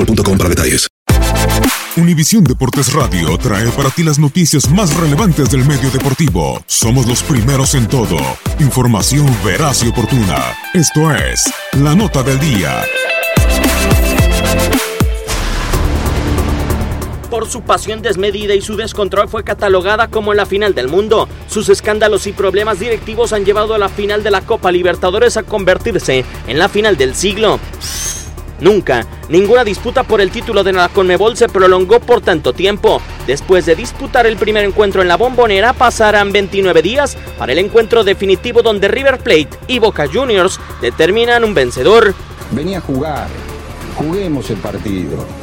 boostmobile.com para detalles. Univisión Deportes Radio trae para ti las noticias más relevantes del medio deportivo. Somos los primeros en todo. Información veraz y oportuna. Esto es La Nota del Día. Por su pasión desmedida y su descontrol fue catalogada como la final del mundo. Sus escándalos y problemas directivos han llevado a la final de la Copa Libertadores a convertirse en la final del siglo. Nunca, ninguna disputa por el título de la Conmebol se prolongó por tanto tiempo. Después de disputar el primer encuentro en la bombonera, pasarán 29 días para el encuentro definitivo donde River Plate y Boca Juniors determinan un vencedor. Venía a jugar, juguemos el partido.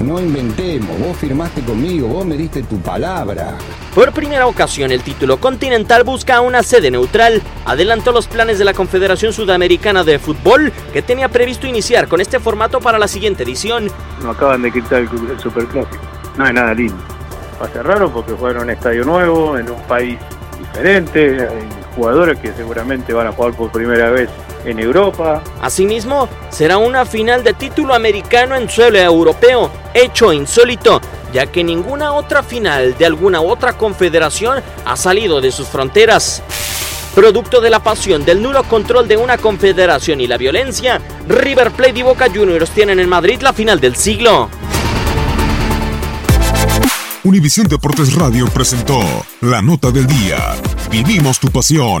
No inventemos, vos firmaste conmigo, vos me diste tu palabra. Por primera ocasión, el título continental busca una sede neutral. Adelantó los planes de la Confederación Sudamericana de Fútbol, que tenía previsto iniciar con este formato para la siguiente edición. No acaban de quitar el, el Superclásico. No es nada lindo. Va a ser raro porque jugaron en un estadio nuevo, en un país diferente, hay jugadores que seguramente van a jugar por primera vez en Europa. Asimismo, será una final de título americano en suelo europeo, hecho insólito, ya que ninguna otra final de alguna otra confederación ha salido de sus fronteras. Producto de la pasión del nulo control de una confederación y la violencia, River Plate y Boca Juniors tienen en Madrid la final del siglo. Univisión Deportes Radio presentó La Nota del Día. Vivimos tu pasión.